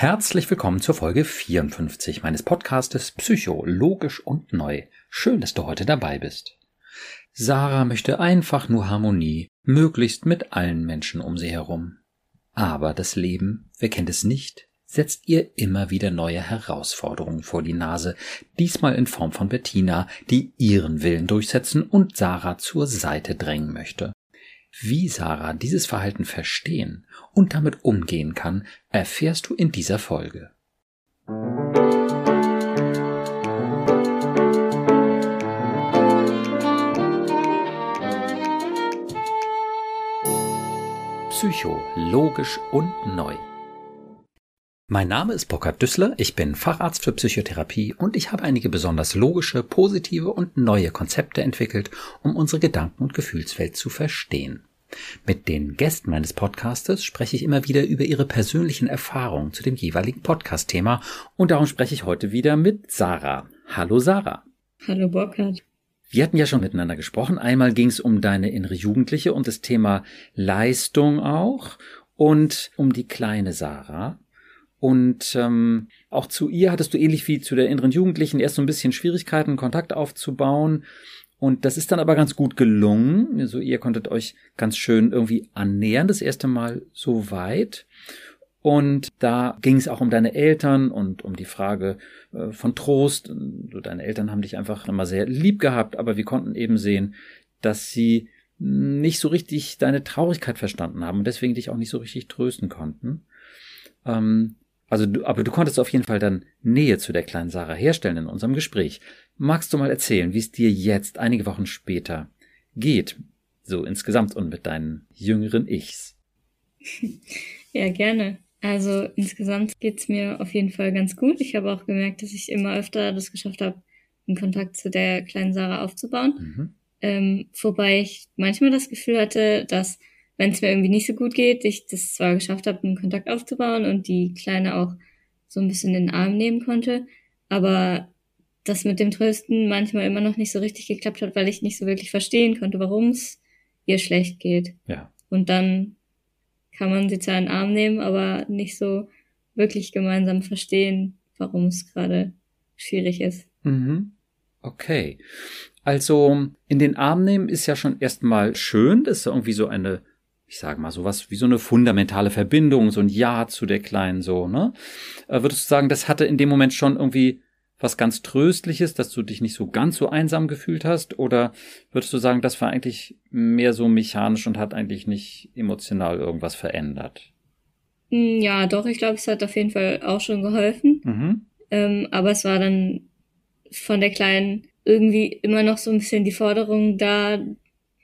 Herzlich willkommen zur Folge 54 meines Podcastes Psycho, logisch und neu. Schön, dass du heute dabei bist. Sarah möchte einfach nur Harmonie, möglichst mit allen Menschen um sie herum. Aber das Leben, wer kennt es nicht, setzt ihr immer wieder neue Herausforderungen vor die Nase, diesmal in Form von Bettina, die ihren Willen durchsetzen und Sarah zur Seite drängen möchte. Wie Sarah dieses Verhalten verstehen und damit umgehen kann, erfährst du in dieser Folge. Psycho, logisch und neu. Mein Name ist Burkhard Düssler, ich bin Facharzt für Psychotherapie und ich habe einige besonders logische, positive und neue Konzepte entwickelt, um unsere Gedanken- und Gefühlswelt zu verstehen. Mit den Gästen meines Podcastes spreche ich immer wieder über ihre persönlichen Erfahrungen zu dem jeweiligen Podcast-Thema und darum spreche ich heute wieder mit Sarah. Hallo Sarah. Hallo Burkhard. Wir hatten ja schon miteinander gesprochen. Einmal ging es um deine innere Jugendliche und das Thema Leistung auch und um die kleine Sarah. Und ähm, auch zu ihr hattest du ähnlich wie zu der inneren Jugendlichen erst so ein bisschen Schwierigkeiten, Kontakt aufzubauen. Und das ist dann aber ganz gut gelungen. Also ihr konntet euch ganz schön irgendwie annähern, das erste Mal so weit. Und da ging es auch um deine Eltern und um die Frage äh, von Trost. Deine Eltern haben dich einfach immer sehr lieb gehabt, aber wir konnten eben sehen, dass sie nicht so richtig deine Traurigkeit verstanden haben und deswegen dich auch nicht so richtig trösten konnten. Ähm, also du, aber du konntest auf jeden Fall dann Nähe zu der kleinen Sarah herstellen in unserem Gespräch. Magst du mal erzählen, wie es dir jetzt, einige Wochen später, geht? So insgesamt und mit deinen jüngeren Ichs. Ja, gerne. Also insgesamt geht's mir auf jeden Fall ganz gut. Ich habe auch gemerkt, dass ich immer öfter das geschafft habe, einen Kontakt zu der kleinen Sarah aufzubauen. Mhm. Ähm, wobei ich manchmal das Gefühl hatte, dass wenn es mir irgendwie nicht so gut geht, ich das zwar geschafft habe, einen Kontakt aufzubauen und die Kleine auch so ein bisschen in den Arm nehmen konnte, aber das mit dem Trösten manchmal immer noch nicht so richtig geklappt hat, weil ich nicht so wirklich verstehen konnte, warum es ihr schlecht geht. Ja. Und dann kann man sie zwar in den Arm nehmen, aber nicht so wirklich gemeinsam verstehen, warum es gerade schwierig ist. Mhm. Okay. Also in den Arm nehmen ist ja schon erstmal schön. Das ist irgendwie so eine, ich sage mal, sowas wie so eine fundamentale Verbindung, so ein Ja zu der Kleinen, so, ne? Äh, würdest du sagen, das hatte in dem Moment schon irgendwie was ganz Tröstliches, dass du dich nicht so ganz so einsam gefühlt hast? Oder würdest du sagen, das war eigentlich mehr so mechanisch und hat eigentlich nicht emotional irgendwas verändert? Hm, ja, doch, ich glaube, es hat auf jeden Fall auch schon geholfen. Mhm. Ähm, aber es war dann von der Kleinen irgendwie immer noch so ein bisschen die Forderung da,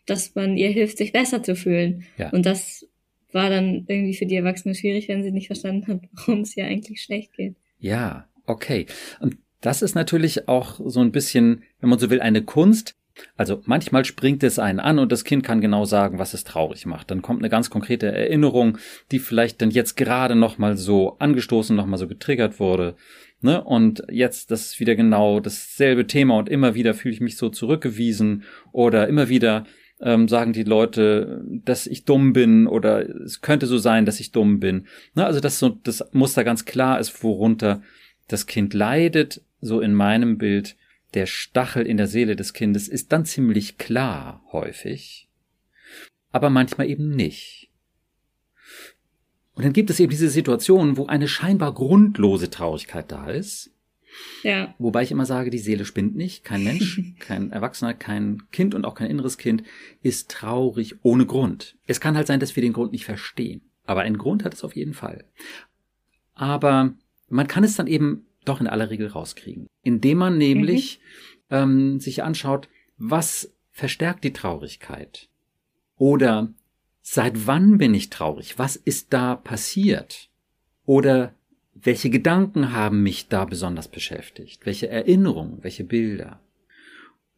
dass man ihr hilft, sich besser zu fühlen. Ja. Und das war dann irgendwie für die Erwachsene schwierig, wenn sie nicht verstanden hat, warum es ihr eigentlich schlecht geht. Ja, okay. Und das ist natürlich auch so ein bisschen, wenn man so will, eine Kunst. Also manchmal springt es einen an und das Kind kann genau sagen, was es traurig macht. Dann kommt eine ganz konkrete Erinnerung, die vielleicht dann jetzt gerade noch mal so angestoßen, noch mal so getriggert wurde. Ne? Und jetzt, das ist wieder genau dasselbe Thema und immer wieder fühle ich mich so zurückgewiesen oder immer wieder ähm, sagen die Leute, dass ich dumm bin oder es könnte so sein, dass ich dumm bin. Ne? Also dass so das Muster ganz klar ist, worunter das Kind leidet, so in meinem Bild, der Stachel in der Seele des Kindes ist dann ziemlich klar häufig, aber manchmal eben nicht. Und dann gibt es eben diese Situation, wo eine scheinbar grundlose Traurigkeit da ist. Ja. Wobei ich immer sage, die Seele spinnt nicht. Kein Mensch, kein Erwachsener, kein Kind und auch kein inneres Kind ist traurig ohne Grund. Es kann halt sein, dass wir den Grund nicht verstehen. Aber einen Grund hat es auf jeden Fall. Aber man kann es dann eben doch in aller Regel rauskriegen. Indem man nämlich mhm. ähm, sich anschaut, was verstärkt die Traurigkeit? Oder seit wann bin ich traurig? Was ist da passiert? Oder welche Gedanken haben mich da besonders beschäftigt? Welche Erinnerungen, welche Bilder?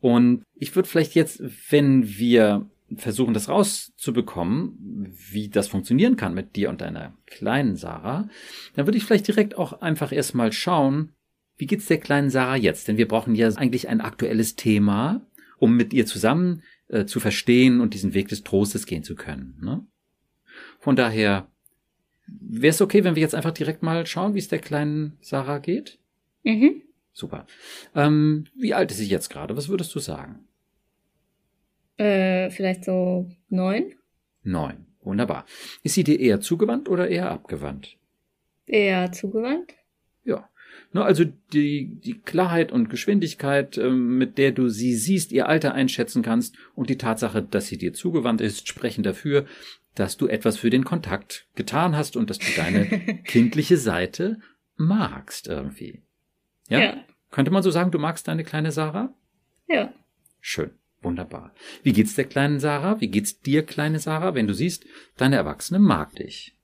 Und ich würde vielleicht jetzt, wenn wir versuchen, das rauszubekommen, wie das funktionieren kann mit dir und deiner kleinen Sarah, dann würde ich vielleicht direkt auch einfach erstmal schauen, wie geht's der kleinen Sarah jetzt? Denn wir brauchen ja eigentlich ein aktuelles Thema, um mit ihr zusammen äh, zu verstehen und diesen Weg des Trostes gehen zu können. Ne? Von daher, Wäre es okay, wenn wir jetzt einfach direkt mal schauen, wie es der kleinen Sarah geht? Mhm. Super. Ähm, wie alt ist sie jetzt gerade? Was würdest du sagen? Äh, vielleicht so neun. Neun. Wunderbar. Ist sie dir eher zugewandt oder eher abgewandt? Eher zugewandt. Ja. Ne, also die, die Klarheit und Geschwindigkeit, ähm, mit der du sie siehst, ihr Alter einschätzen kannst und die Tatsache, dass sie dir zugewandt ist, sprechen dafür, dass du etwas für den Kontakt getan hast und dass du deine kindliche Seite magst irgendwie. Ja? ja? Könnte man so sagen, du magst deine kleine Sarah? Ja. Schön. Wunderbar. Wie geht's der kleinen Sarah? Wie geht's dir, kleine Sarah, wenn du siehst, deine Erwachsene mag dich?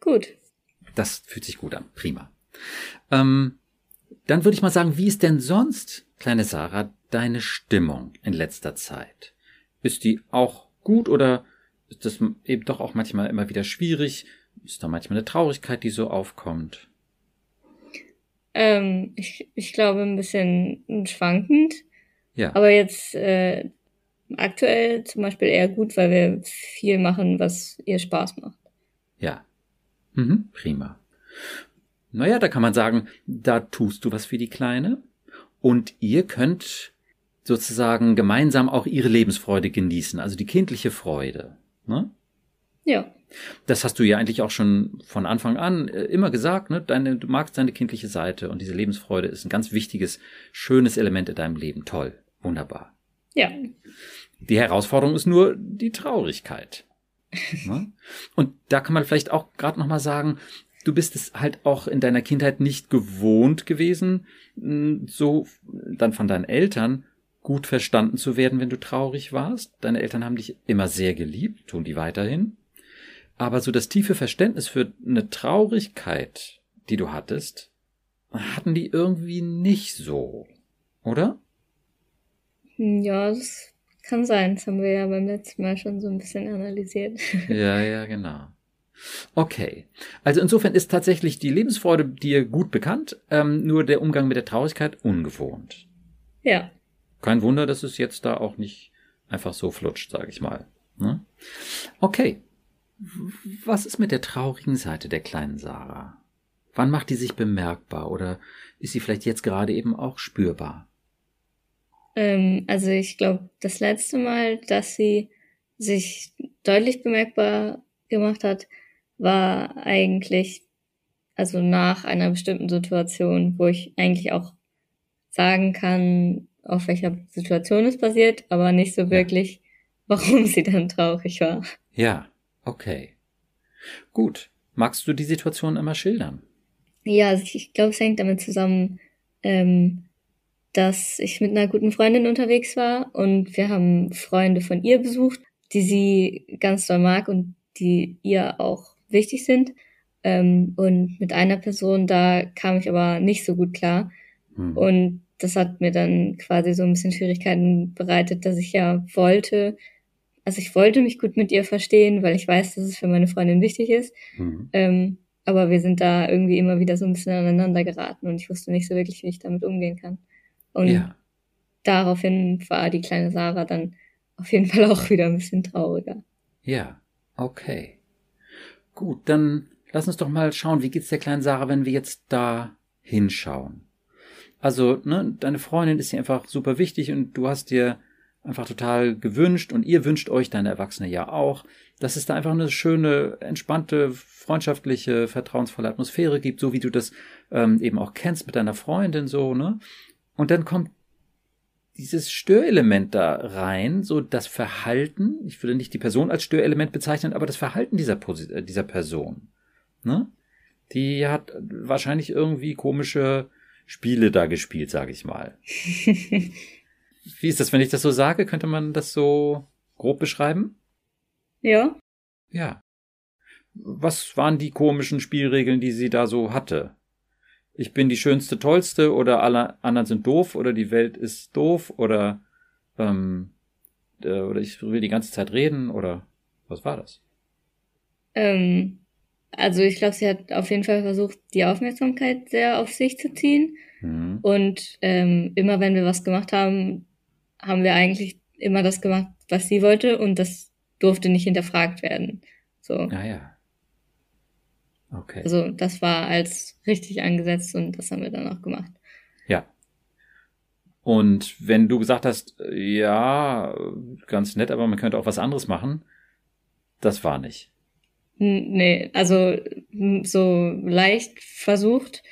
Gut. Das fühlt sich gut an. Prima. Ähm, dann würde ich mal sagen, wie ist denn sonst, kleine Sarah, deine Stimmung in letzter Zeit? Ist die auch gut oder ist das eben doch auch manchmal immer wieder schwierig? Ist da manchmal eine Traurigkeit, die so aufkommt? Ähm, ich, ich glaube ein bisschen schwankend. Ja. Aber jetzt äh, aktuell zum Beispiel eher gut, weil wir viel machen, was ihr Spaß macht. Ja. Mhm, prima. Naja, da kann man sagen, da tust du was für die Kleine und ihr könnt sozusagen gemeinsam auch ihre Lebensfreude genießen, also die kindliche Freude. Ne? Ja. Das hast du ja eigentlich auch schon von Anfang an äh, immer gesagt, ne? Deine, du magst deine kindliche Seite und diese Lebensfreude ist ein ganz wichtiges, schönes Element in deinem Leben. Toll. Wunderbar. Ja. Die Herausforderung ist nur die Traurigkeit. ne? Und da kann man vielleicht auch gerade nochmal sagen, du bist es halt auch in deiner Kindheit nicht gewohnt gewesen, so dann von deinen Eltern gut verstanden zu werden, wenn du traurig warst. Deine Eltern haben dich immer sehr geliebt, tun die weiterhin. Aber so das tiefe Verständnis für eine Traurigkeit, die du hattest, hatten die irgendwie nicht so, oder? Hm, ja, das kann sein. Das haben wir ja beim letzten Mal schon so ein bisschen analysiert. Ja, ja, genau. Okay. Also insofern ist tatsächlich die Lebensfreude dir gut bekannt, ähm, nur der Umgang mit der Traurigkeit ungewohnt. Ja. Kein Wunder, dass es jetzt da auch nicht einfach so flutscht, sage ich mal. Ne? Okay. Was ist mit der traurigen Seite der kleinen Sarah? Wann macht die sich bemerkbar oder ist sie vielleicht jetzt gerade eben auch spürbar? Ähm, also ich glaube, das letzte Mal, dass sie sich deutlich bemerkbar gemacht hat, war eigentlich also nach einer bestimmten Situation, wo ich eigentlich auch sagen kann, auf welcher Situation es passiert, aber nicht so wirklich, ja. warum sie dann traurig war. Ja, okay. Gut. Magst du die Situation immer schildern? Ja, also ich, ich glaube, es hängt damit zusammen, ähm, dass ich mit einer guten Freundin unterwegs war und wir haben Freunde von ihr besucht, die sie ganz doll mag und die ihr auch wichtig sind. Ähm, und mit einer Person, da kam ich aber nicht so gut klar. Hm. Und das hat mir dann quasi so ein bisschen Schwierigkeiten bereitet, dass ich ja wollte, also ich wollte mich gut mit ihr verstehen, weil ich weiß, dass es für meine Freundin wichtig ist. Mhm. Ähm, aber wir sind da irgendwie immer wieder so ein bisschen aneinander geraten und ich wusste nicht so wirklich, wie ich damit umgehen kann. Und ja. daraufhin war die kleine Sarah dann auf jeden Fall auch wieder ein bisschen trauriger. Ja, okay. Gut, dann lass uns doch mal schauen, wie geht's der kleinen Sarah, wenn wir jetzt da hinschauen. Also, ne, deine Freundin ist dir einfach super wichtig und du hast dir einfach total gewünscht und ihr wünscht euch, deine Erwachsene ja auch, dass es da einfach eine schöne, entspannte, freundschaftliche, vertrauensvolle Atmosphäre gibt, so wie du das ähm, eben auch kennst mit deiner Freundin so, ne? Und dann kommt dieses Störelement da rein, so das Verhalten, ich würde nicht die Person als Störelement bezeichnen, aber das Verhalten dieser, äh, dieser Person. Ne? Die hat wahrscheinlich irgendwie komische Spiele da gespielt, sage ich mal. Wie ist das, wenn ich das so sage? Könnte man das so grob beschreiben? Ja. Ja. Was waren die komischen Spielregeln, die sie da so hatte? Ich bin die schönste, tollste oder alle anderen sind doof oder die Welt ist doof oder ähm, äh, oder ich will die ganze Zeit reden oder was war das? Ähm, also ich glaube, sie hat auf jeden Fall versucht, die Aufmerksamkeit sehr auf sich zu ziehen. Mhm. Und ähm, immer wenn wir was gemacht haben, haben wir eigentlich immer das gemacht, was sie wollte und das durfte nicht hinterfragt werden. So. Ja, ja. Okay. Also das war als richtig angesetzt und das haben wir dann auch gemacht. Ja. Und wenn du gesagt hast, ja, ganz nett, aber man könnte auch was anderes machen, das war nicht. Nee, also so leicht versucht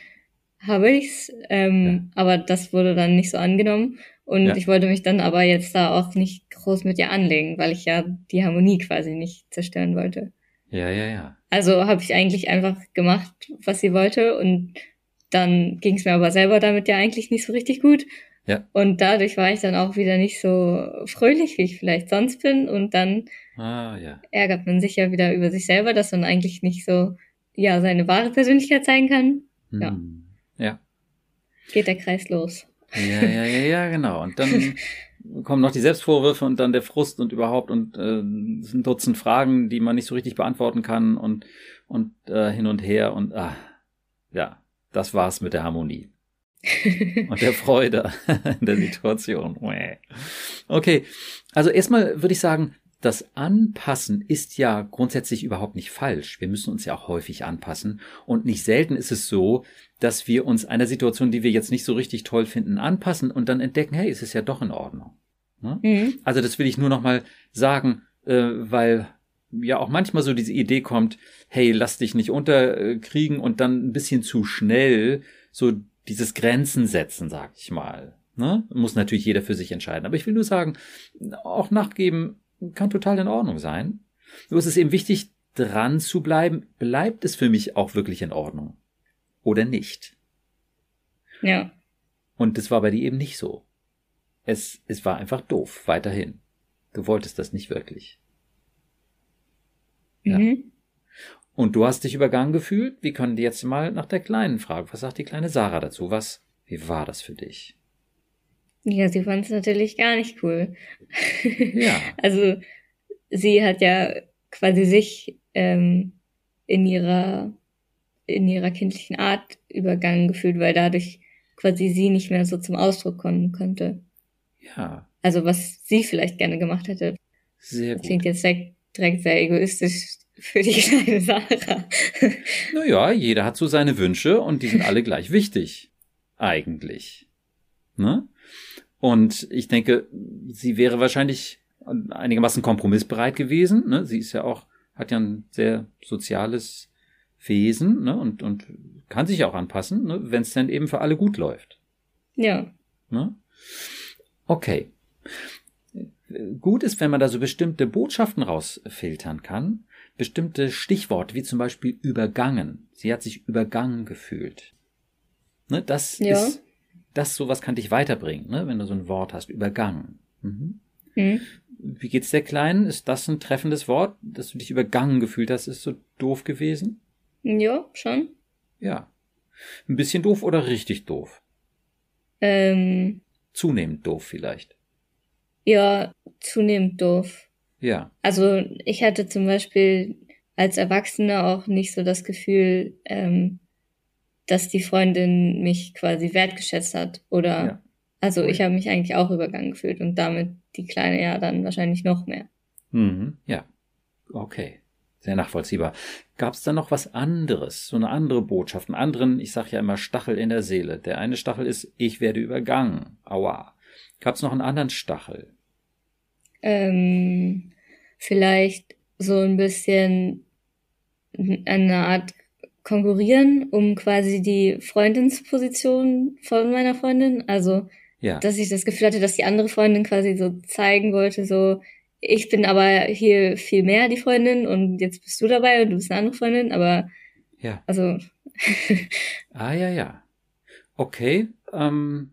habe ich's, ähm, ja. aber das wurde dann nicht so angenommen. Und ja. ich wollte mich dann aber jetzt da auch nicht groß mit ihr anlegen, weil ich ja die Harmonie quasi nicht zerstören wollte. Ja, ja, ja. Also habe ich eigentlich einfach gemacht, was sie wollte und dann ging es mir aber selber damit ja eigentlich nicht so richtig gut. Ja. Und dadurch war ich dann auch wieder nicht so fröhlich, wie ich vielleicht sonst bin. Und dann ah, ja. ärgert man sich ja wieder über sich selber, dass man eigentlich nicht so, ja, seine wahre Persönlichkeit zeigen kann. Hm. Ja. Ja. Geht der Kreis los. Ja, ja, ja, ja, genau. Und dann kommen noch die Selbstvorwürfe und dann der Frust und überhaupt und äh, ein Dutzend Fragen, die man nicht so richtig beantworten kann und und äh, hin und her und ah, ja, das war's mit der Harmonie. und der Freude in der Situation. Okay, also erstmal würde ich sagen, das Anpassen ist ja grundsätzlich überhaupt nicht falsch. Wir müssen uns ja auch häufig anpassen. Und nicht selten ist es so, dass wir uns einer Situation, die wir jetzt nicht so richtig toll finden, anpassen und dann entdecken, hey, es ist ja doch in Ordnung. Ne? Mhm. Also das will ich nur noch mal sagen, äh, weil ja auch manchmal so diese Idee kommt, hey, lass dich nicht unterkriegen und dann ein bisschen zu schnell so dieses Grenzen setzen, sag ich mal. Ne? Muss natürlich jeder für sich entscheiden. Aber ich will nur sagen, auch nachgeben kann total in Ordnung sein. Nur ist es eben wichtig, dran zu bleiben. Bleibt es für mich auch wirklich in Ordnung? Oder nicht? Ja. Und das war bei dir eben nicht so. Es, es war einfach doof, weiterhin. Du wolltest das nicht wirklich. Ja. Mhm. Und du hast dich übergangen gefühlt. Wir können jetzt mal nach der Kleinen fragen. Was sagt die kleine Sarah dazu? Was, wie war das für dich? Ja, sie fand es natürlich gar nicht cool. Ja. also sie hat ja quasi sich ähm, in ihrer in ihrer kindlichen Art übergangen gefühlt, weil dadurch quasi sie nicht mehr so zum Ausdruck kommen konnte. Ja. Also was sie vielleicht gerne gemacht hätte. Sehr gut. Klingt jetzt direkt sehr egoistisch für die kleine Sarah. naja, jeder hat so seine Wünsche und die sind alle gleich wichtig. Eigentlich. Ne? Und ich denke, sie wäre wahrscheinlich einigermaßen kompromissbereit gewesen. Ne? Sie ist ja auch, hat ja ein sehr soziales Wesen ne? und, und kann sich auch anpassen, ne? wenn es dann eben für alle gut läuft. Ja. Ne? Okay. Gut ist, wenn man da so bestimmte Botschaften rausfiltern kann, bestimmte Stichworte, wie zum Beispiel übergangen. Sie hat sich übergangen gefühlt. Ne, das ja. ist, das sowas kann dich weiterbringen, ne, wenn du so ein Wort hast, übergangen. Mhm. Mhm. Wie geht's der Kleinen? Ist das ein treffendes Wort, dass du dich übergangen gefühlt hast? Ist so doof gewesen? Ja, schon. Ja. Ein bisschen doof oder richtig doof? Ähm. Zunehmend doof vielleicht. Ja, zunehmend doof. Ja. Also ich hatte zum Beispiel als Erwachsene auch nicht so das Gefühl, ähm, dass die Freundin mich quasi wertgeschätzt hat. Oder ja. also ich habe mich eigentlich auch übergangen gefühlt und damit die Kleine ja dann wahrscheinlich noch mehr. Mhm, ja. Okay. Sehr nachvollziehbar. Gab es da noch was anderes, so eine andere Botschaft, einen anderen, ich sage ja immer Stachel in der Seele. Der eine Stachel ist, ich werde übergangen. Aua. Gab es noch einen anderen Stachel? ähm, vielleicht so ein bisschen eine Art konkurrieren um quasi die Freundinsposition von meiner Freundin. Also, ja. dass ich das Gefühl hatte, dass die andere Freundin quasi so zeigen wollte, so, ich bin aber hier viel mehr die Freundin und jetzt bist du dabei und du bist eine andere Freundin, aber ja. Also. ah ja, ja. Okay. Ähm,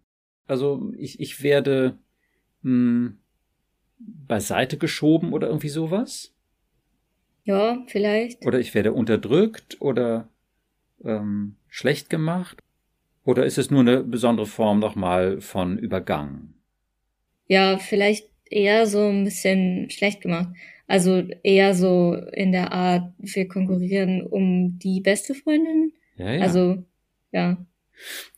also ich, ich werde mh, hm, beiseite geschoben oder irgendwie sowas? Ja, vielleicht. Oder ich werde unterdrückt oder ähm, schlecht gemacht? Oder ist es nur eine besondere Form nochmal von Übergang? Ja, vielleicht eher so ein bisschen schlecht gemacht. Also eher so in der Art, wir konkurrieren um die beste Freundin. Ja, ja. Also, ja.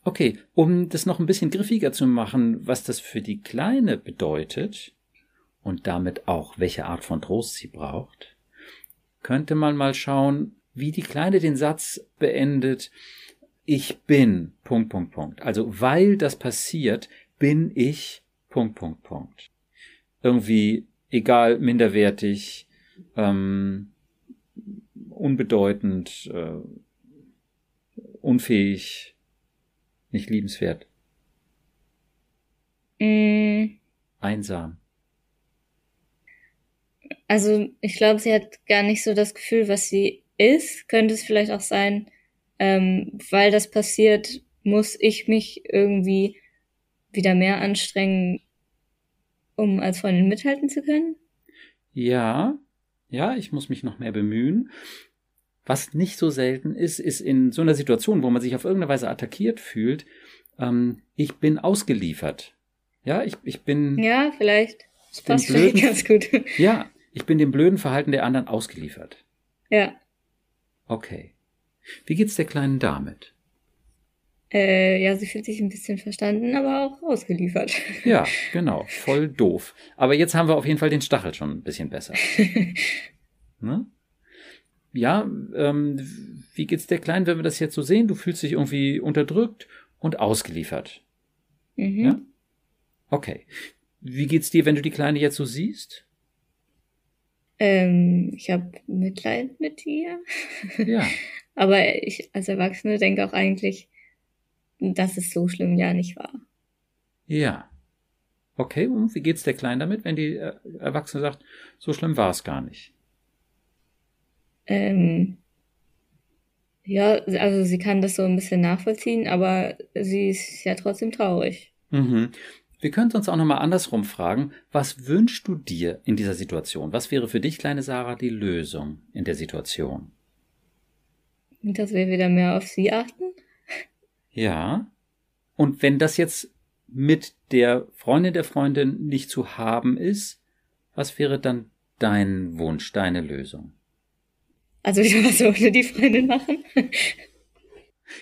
Okay, um das noch ein bisschen griffiger zu machen, was das für die Kleine bedeutet, und damit auch, welche Art von Trost sie braucht, könnte man mal schauen, wie die Kleine den Satz beendet, ich bin, Punkt, Punkt, Punkt. Also, weil das passiert, bin ich, Punkt, Punkt, Punkt. Irgendwie egal, minderwertig, ähm, unbedeutend, äh, unfähig, nicht liebenswert. Mm. Einsam. Also ich glaube, sie hat gar nicht so das Gefühl, was sie ist. Könnte es vielleicht auch sein, ähm, weil das passiert, muss ich mich irgendwie wieder mehr anstrengen, um als Freundin mithalten zu können? Ja, ja, ich muss mich noch mehr bemühen. Was nicht so selten ist, ist in so einer Situation, wo man sich auf irgendeine Weise attackiert fühlt, ähm, ich bin ausgeliefert. Ja, ich, ich bin. Ja, vielleicht. Das passt vielleicht ganz gut. Ja, ich bin dem blöden Verhalten der anderen ausgeliefert. Ja. Okay. Wie geht's der kleinen damit? Äh, ja, sie fühlt sich ein bisschen verstanden, aber auch ausgeliefert. Ja, genau. Voll doof. Aber jetzt haben wir auf jeden Fall den Stachel schon ein bisschen besser. ne? Ja, ähm, wie geht's der Kleinen, wenn wir das jetzt so sehen? Du fühlst dich irgendwie unterdrückt und ausgeliefert. Mhm. Ja? Okay. Wie geht's dir, wenn du die Kleine jetzt so siehst? Ähm, ich habe Mitleid mit ihr. Ja. Aber ich als Erwachsene denke auch eigentlich, dass es so schlimm ja nicht war. Ja. Okay, und wie geht's der Kleinen damit, wenn die äh, Erwachsene sagt, so schlimm war es gar nicht? Ähm, ja, also sie kann das so ein bisschen nachvollziehen, aber sie ist ja trotzdem traurig. Mhm. Wir könnten uns auch nochmal andersrum fragen, was wünschst du dir in dieser Situation? Was wäre für dich, kleine Sarah, die Lösung in der Situation? Dass wir wieder mehr auf sie achten? Ja. Und wenn das jetzt mit der Freundin der Freundin nicht zu haben ist, was wäre dann dein Wunsch, deine Lösung? Also wieder was ohne die Freundin machen?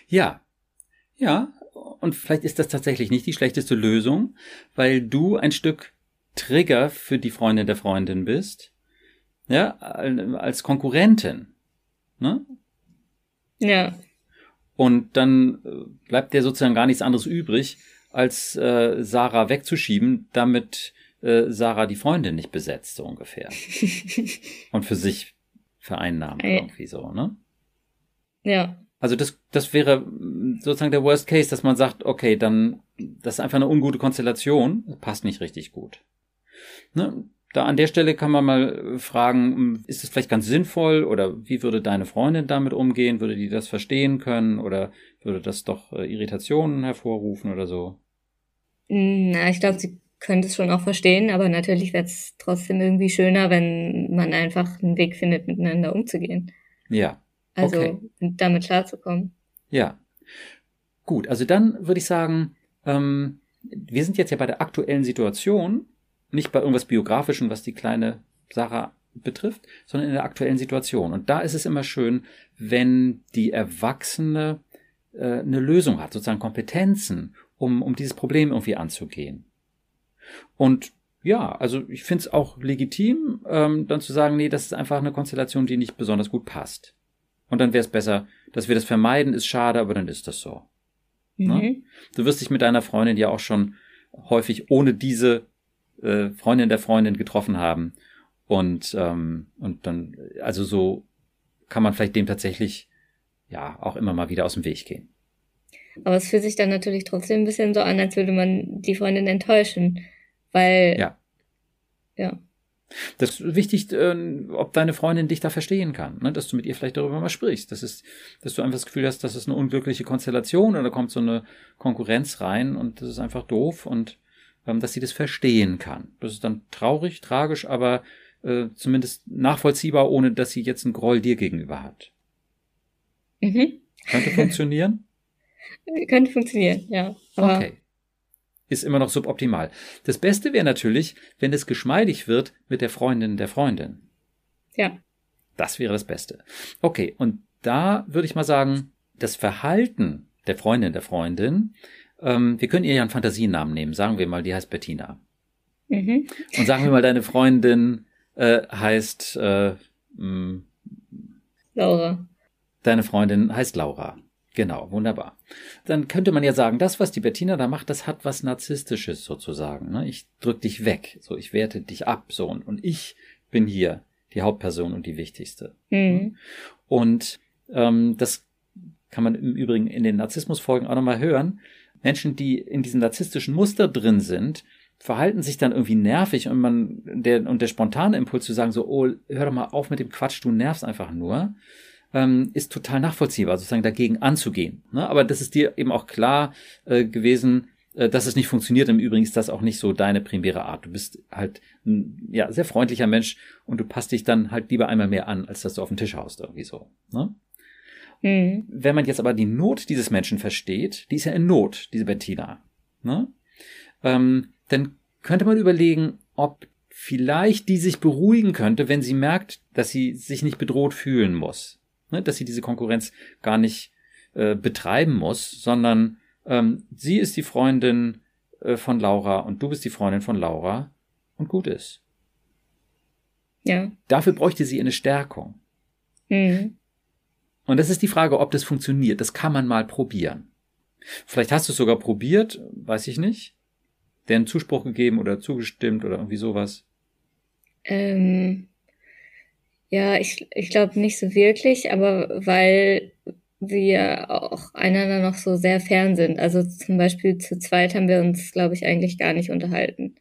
ja. Ja, und vielleicht ist das tatsächlich nicht die schlechteste Lösung, weil du ein Stück Trigger für die Freundin der Freundin bist, ja, als Konkurrentin, ne? Ja. Und dann äh, bleibt dir sozusagen gar nichts anderes übrig, als äh, Sarah wegzuschieben, damit äh, Sarah die Freundin nicht besetzt, so ungefähr. Und für sich vereinnahmen irgendwie so, ne? Ja. Also das, das wäre sozusagen der Worst Case, dass man sagt, okay, dann, das ist einfach eine ungute Konstellation, passt nicht richtig gut. Ne? Da an der Stelle kann man mal fragen, ist es vielleicht ganz sinnvoll oder wie würde deine Freundin damit umgehen? Würde die das verstehen können oder würde das doch äh, Irritationen hervorrufen oder so? Na, ich glaube, sie könnte es schon auch verstehen, aber natürlich wäre es trotzdem irgendwie schöner, wenn man einfach einen Weg findet, miteinander umzugehen. Ja, also Okay. damit klarzukommen. Ja. Gut, also dann würde ich sagen, ähm, wir sind jetzt ja bei der aktuellen Situation, nicht bei irgendwas Biografischem, was die kleine Sarah betrifft, sondern in der aktuellen Situation. Und da ist es immer schön, wenn die Erwachsene äh, eine Lösung hat, sozusagen Kompetenzen, um, um dieses Problem irgendwie anzugehen. Und ja, also ich finde es auch legitim, ähm, dann zu sagen, nee, das ist einfach eine Konstellation, die nicht besonders gut passt. Und dann wäre es besser, dass wir das vermeiden, ist schade, aber dann ist das so. Mhm. Ne? Du wirst dich mit deiner Freundin ja auch schon häufig ohne diese äh, Freundin der Freundin getroffen haben. Und, ähm, und dann, also so kann man vielleicht dem tatsächlich ja auch immer mal wieder aus dem Weg gehen. Aber es fühlt sich dann natürlich trotzdem ein bisschen so an, als würde man die Freundin enttäuschen. Weil. Ja. Ja. Das ist wichtig, äh, ob deine Freundin dich da verstehen kann, ne? dass du mit ihr vielleicht darüber mal sprichst. Das ist, dass du einfach das Gefühl hast, das ist eine unglückliche Konstellation oder da kommt so eine Konkurrenz rein und das ist einfach doof und ähm, dass sie das verstehen kann. Das ist dann traurig, tragisch, aber äh, zumindest nachvollziehbar, ohne dass sie jetzt einen Groll dir gegenüber hat. Mhm. Könnte funktionieren? Könnte funktionieren, ja. Aber Okay. Ist immer noch suboptimal. Das Beste wäre natürlich, wenn es geschmeidig wird mit der Freundin der Freundin. ja. Das wäre das Beste. Okay, und da würde ich mal sagen, das Verhalten der Freundin der Freundin, ähm, wir können ihr ja einen Fantasienamen nehmen. Sagen wir mal, die heißt Bettina. Mhm. Und sagen wir mal, deine Freundin äh, heißt äh, mh, Laura. Deine Freundin heißt Laura. Genau, wunderbar. Dann könnte man ja sagen, das, was die Bettina da macht, das hat was Narzisstisches sozusagen. Ne? Ich drück dich weg, so ich werte dich ab, so und, und ich bin hier die Hauptperson und die wichtigste. Mhm. Und ähm, das kann man im Übrigen in den Narzissmusfolgen auch nochmal hören. Menschen, die in diesem narzisstischen Muster drin sind, verhalten sich dann irgendwie nervig und man, der, und der spontane Impuls zu sagen so, oh, hör doch mal auf mit dem Quatsch, du nervst einfach nur, ähm, ist total nachvollziehbar, sozusagen dagegen anzugehen. Ne? Aber das ist dir eben auch klar äh, gewesen, äh, dass es nicht funktioniert. Im Übrigen ist das auch nicht so deine primäre Art. Du bist halt ein ja, sehr freundlicher Mensch und du passt dich dann halt lieber einmal mehr an, als dass du auf den Tisch haust, irgendwie so. Ne? Mhm. Wenn man jetzt aber die Not dieses Menschen versteht, die ist ja in Not, diese Bettina, ne? ähm, dann könnte man überlegen, ob vielleicht die sich beruhigen könnte, wenn sie merkt, dass sie sich nicht bedroht fühlen muss ne, dass sie diese Konkurrenz gar nicht äh, betreiben muss, sondern ähm, sie ist die Freundin äh, von Laura und du bist die Freundin von Laura und gut ist. Ja. Dafür bräuchte sie eine Stärkung. Mhm. Und das ist die Frage, ob das funktioniert. Das kann man mal probieren. Vielleicht hast du es sogar probiert, weiß ich nicht. Deren Zuspruch gegeben oder zugestimmt oder irgendwie sowas. Ähm, ja, ich, ich glaube nicht so wirklich, aber weil wir auch einander noch so sehr fern sind. Also zum Beispiel zu zweit haben wir uns, glaube ich, eigentlich gar nicht unterhalten.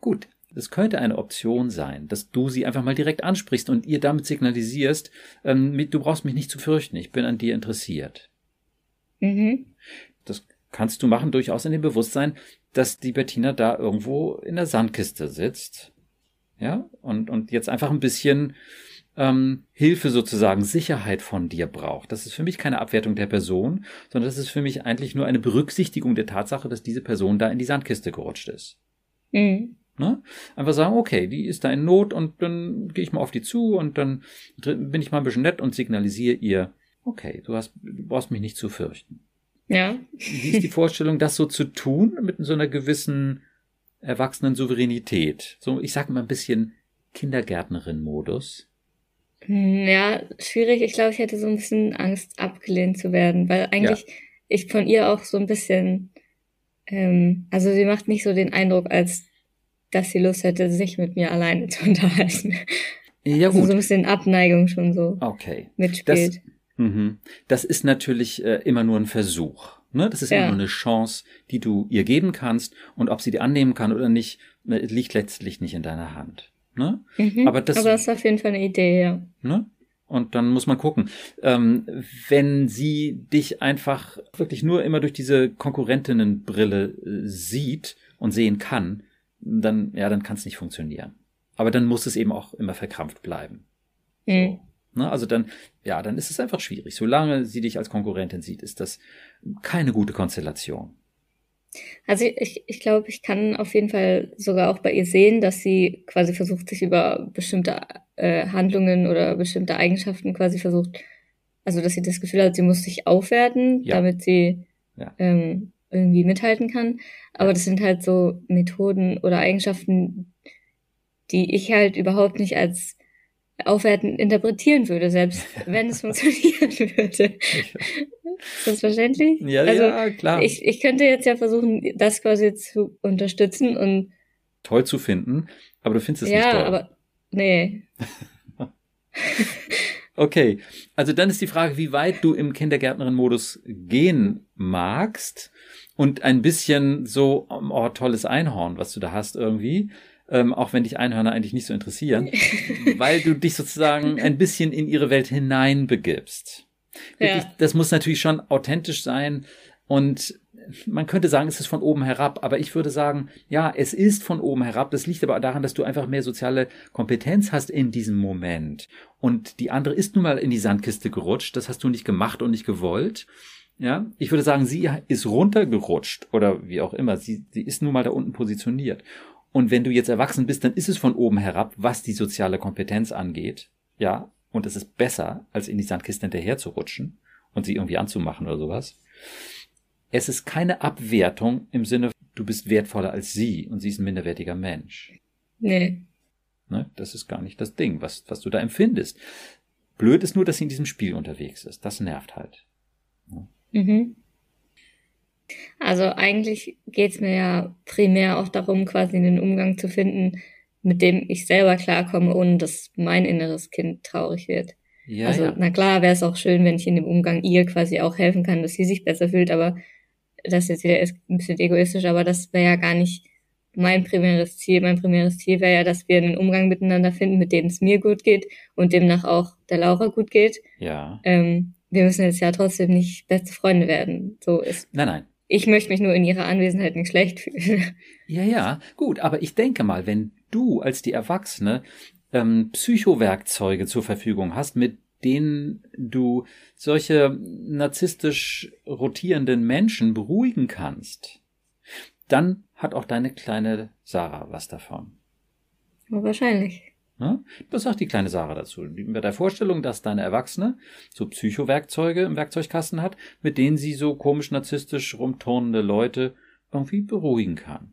Gut, es könnte eine Option sein, dass du sie einfach mal direkt ansprichst und ihr damit signalisierst, ähm, du brauchst mich nicht zu fürchten, ich bin an dir interessiert. Mhm. Das kannst du machen, durchaus in dem Bewusstsein, dass die Bettina da irgendwo in der Sandkiste sitzt. Ja, und, und jetzt einfach ein bisschen ähm, Hilfe sozusagen, Sicherheit von dir braucht. Das ist für mich keine Abwertung der Person, sondern das ist für mich eigentlich nur eine Berücksichtigung der Tatsache, dass diese Person da in die Sandkiste gerutscht ist. Mhm. Ne? Einfach sagen, okay, die ist da in Not und dann gehe ich mal auf die zu und dann bin ich mal ein bisschen nett und signalisiere ihr, okay, du hast, du brauchst mich nicht zu fürchten. Ja. Wie ist die Vorstellung, das so zu tun, mit so einer gewissen erwachsenen Souveränität? So, ich sage mal ein bisschen Kindergärtnerin-Modus. Hm, ja, schwierig. Ich glaube, ich hätte so ein bisschen Angst, abgelehnt zu werden, weil eigentlich ja. ich von ihr auch so ein bisschen, ähm, also sie macht nicht so den Eindruck, als dass sie Lust hätte, sich mit mir alleine zu unterhalten. Ja, gut. Also so ein bisschen Abneigung schon so okay. mitspielt. Das, mh, das ist natürlich äh, immer nur ein Versuch. Ne? Das ist immer nur eine Chance, die du ihr geben kannst. Und ob sie die annehmen kann oder nicht, ne, liegt letztlich nicht in deiner Hand. Ne? Mhm, aber, das, aber das ist auf jeden Fall eine Idee, ja. Ne? Und dann muss man gucken. Ähm, wenn sie dich einfach wirklich nur immer durch diese Konkurrentinnenbrille äh, sieht und sehen kann, dann, ja, dann kann es nicht funktionieren. Aber dann muss es eben auch immer verkrampft bleiben. Mhm. So. Ne? Also dann, ja, dann ist es einfach schwierig. Solange sie dich als Konkurrentin sieht, ist das keine gute Konstellation. Also ich, ich glaube, ich kann auf jeden Fall sogar auch bei ihr sehen, dass sie quasi versucht, sich über bestimmte äh, Handlungen oder bestimmte Eigenschaften quasi versucht, also dass sie das Gefühl hat, sie muss sich aufwerten, ja. damit sie ja. ähm, irgendwie mithalten kann. Aber das sind halt so Methoden oder Eigenschaften, die ich halt überhaupt nicht als aufwertend interpretieren würde, selbst wenn es funktionieren würde. Ist das verständlich? Ja, also, ja, klar. Ich, ich könnte jetzt ja versuchen, das quasi zu unterstützen und toll zu finden, aber du findest es ja, nicht toll. Ja, aber nee. okay, also dann ist die Frage, wie weit du im Kindergärtnerin-Modus gehen magst und ein bisschen so, oh, tolles Einhorn, was du da hast irgendwie ähm, auch wenn dich Einhörner eigentlich nicht so interessieren, weil du dich sozusagen ein bisschen in ihre Welt hineinbegibst. Wirklich, ja. Das muss natürlich schon authentisch sein und man könnte sagen, es ist von oben herab, aber ich würde sagen, ja, es ist von oben herab. Das liegt aber daran, dass du einfach mehr soziale Kompetenz hast in diesem Moment. Und die andere ist nun mal in die Sandkiste gerutscht. Das hast du nicht gemacht und nicht gewollt. Ja, ich würde sagen, sie ist runtergerutscht oder wie auch immer. Sie, sie ist nun mal da unten positioniert. Und wenn du jetzt erwachsen bist, dann ist es von oben herab, was die soziale Kompetenz angeht. Ja, und es ist besser, als in die Sandkiste hinterher zu rutschen und sie irgendwie anzumachen oder sowas. Es ist keine Abwertung im Sinne, du bist wertvoller als sie und sie ist ein minderwertiger Mensch. Nee. Ne, das ist gar nicht das Ding, was, was du da empfindest. Blöd ist nur, dass sie in diesem Spiel unterwegs ist. Das nervt halt. Mhm. Also eigentlich geht's mir ja primär auch darum, quasi einen Umgang zu finden, mit dem ich selber klarkomme, ohne dass mein inneres Kind traurig wird. Ja, also ja. na klar wäre es auch schön, wenn ich in dem Umgang ihr quasi auch helfen kann, dass sie sich besser fühlt, aber das ist jetzt wieder ein bisschen egoistisch, aber das wäre ja gar nicht mein primäres Ziel. Mein primäres Ziel wäre ja, dass wir einen Umgang miteinander finden, mit dem es mir gut geht und demnach auch der Laura gut geht. Ja. Ähm, wir müssen jetzt ja trotzdem nicht beste Freunde werden. So ist. Nein, nein. Ich möchte mich nur in ihrer Anwesenheit nicht schlecht fühlen. Ja, ja, gut, aber ich denke mal, wenn du als die Erwachsene ähm, Psychowerkzeuge zur Verfügung hast, mit denen du solche narzisstisch rotierenden Menschen beruhigen kannst, dann hat auch deine kleine Sarah was davon. Wahrscheinlich. Ne? Was sagt die kleine Sarah dazu? Mit der Vorstellung, dass deine Erwachsene so Psychowerkzeuge im Werkzeugkasten hat, mit denen sie so komisch narzisstisch rumturnende Leute irgendwie beruhigen kann.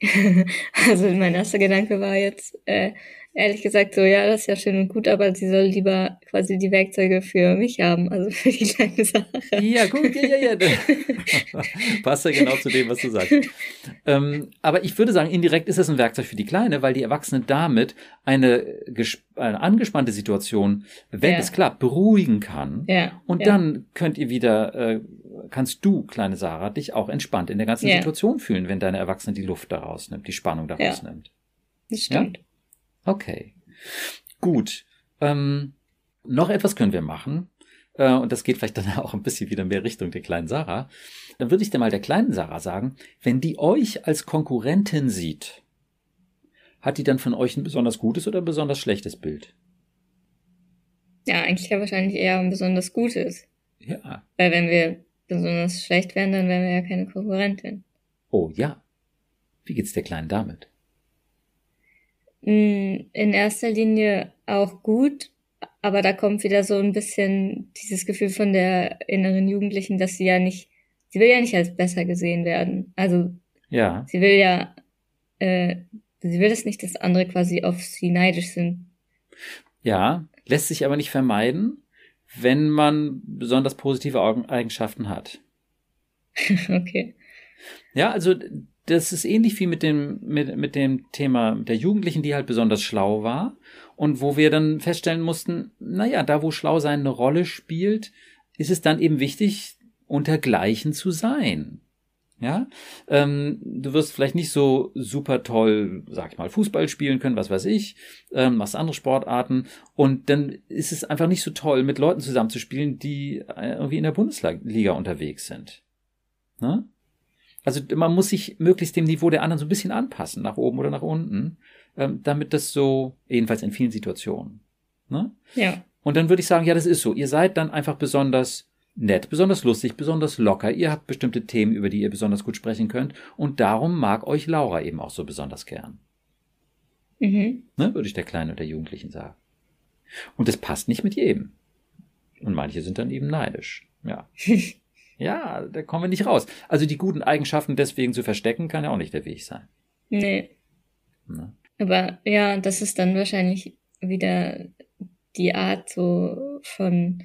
also mein erster Gedanke war jetzt, äh, ehrlich gesagt so, ja, das ist ja schön und gut, aber sie soll lieber quasi die Werkzeuge für mich haben, also für die kleine Sache. Ja, gut, ja, ja, ja. Passt ja genau zu dem, was du sagst. Ähm, aber ich würde sagen, indirekt ist es ein Werkzeug für die Kleine, weil die Erwachsene damit eine, eine angespannte Situation, wenn ja. es klappt, beruhigen kann. Ja. Und ja. dann könnt ihr wieder, äh, kannst du, kleine Sarah, dich auch entspannt in der ganzen. Situation fühlen, wenn deine Erwachsene die Luft daraus nimmt, die Spannung daraus nimmt. Das stimmt. Okay. Gut. Ähm, noch etwas können wir machen. Äh, und das geht vielleicht dann auch ein bisschen wieder mehr Richtung der kleinen Sarah. Dann würde ich dir mal der kleinen Sarah sagen, wenn die euch als Konkurrentin sieht, hat die dann von euch ein besonders gutes oder ein besonders schlechtes Bild? Ja, eigentlich ja wahrscheinlich eher ein besonders gutes. Ja. Weil wenn wir besonders schlecht wären, dann wären wir ja keine Konkurrentin. Oh ja. Wie geht's der Kleinen damit? In erster Linie auch gut, aber da kommt wieder so ein bisschen dieses Gefühl von der inneren Jugendlichen, dass sie ja nicht, sie will ja nicht als besser gesehen werden. Also ja. sie will ja, äh, sie will es nicht, dass andere quasi auf sie neidisch sind. Ja, lässt sich aber nicht vermeiden, wenn man besonders positive Eigenschaften hat. okay. Ja, also das ist ähnlich wie mit dem, mit, mit dem Thema der Jugendlichen, die halt besonders schlau war und wo wir dann feststellen mussten, naja, da wo schlau sein eine Rolle spielt, ist es dann eben wichtig, unter Gleichen zu sein. Ja, ähm, du wirst vielleicht nicht so super toll, sag ich mal, Fußball spielen können, was weiß ich, ähm, machst andere Sportarten und dann ist es einfach nicht so toll, mit Leuten zusammenzuspielen, die äh, irgendwie in der Bundesliga unterwegs sind. Ne? Also man muss sich möglichst dem Niveau der anderen so ein bisschen anpassen, nach oben oder nach unten, ähm, damit das so, jedenfalls in vielen Situationen. Ne? Ja. Und dann würde ich sagen, ja, das ist so. Ihr seid dann einfach besonders nett, besonders lustig, besonders locker. Ihr habt bestimmte Themen, über die ihr besonders gut sprechen könnt. Und darum mag euch Laura eben auch so besonders gern. Mhm. Ne, würde ich der Kleinen und der Jugendlichen sagen. Und das passt nicht mit jedem. Und manche sind dann eben neidisch. Ja. Ja, da kommen wir nicht raus. Also die guten Eigenschaften deswegen zu verstecken, kann ja auch nicht der Weg sein. Nee. Ne? Aber ja, das ist dann wahrscheinlich wieder die Art so von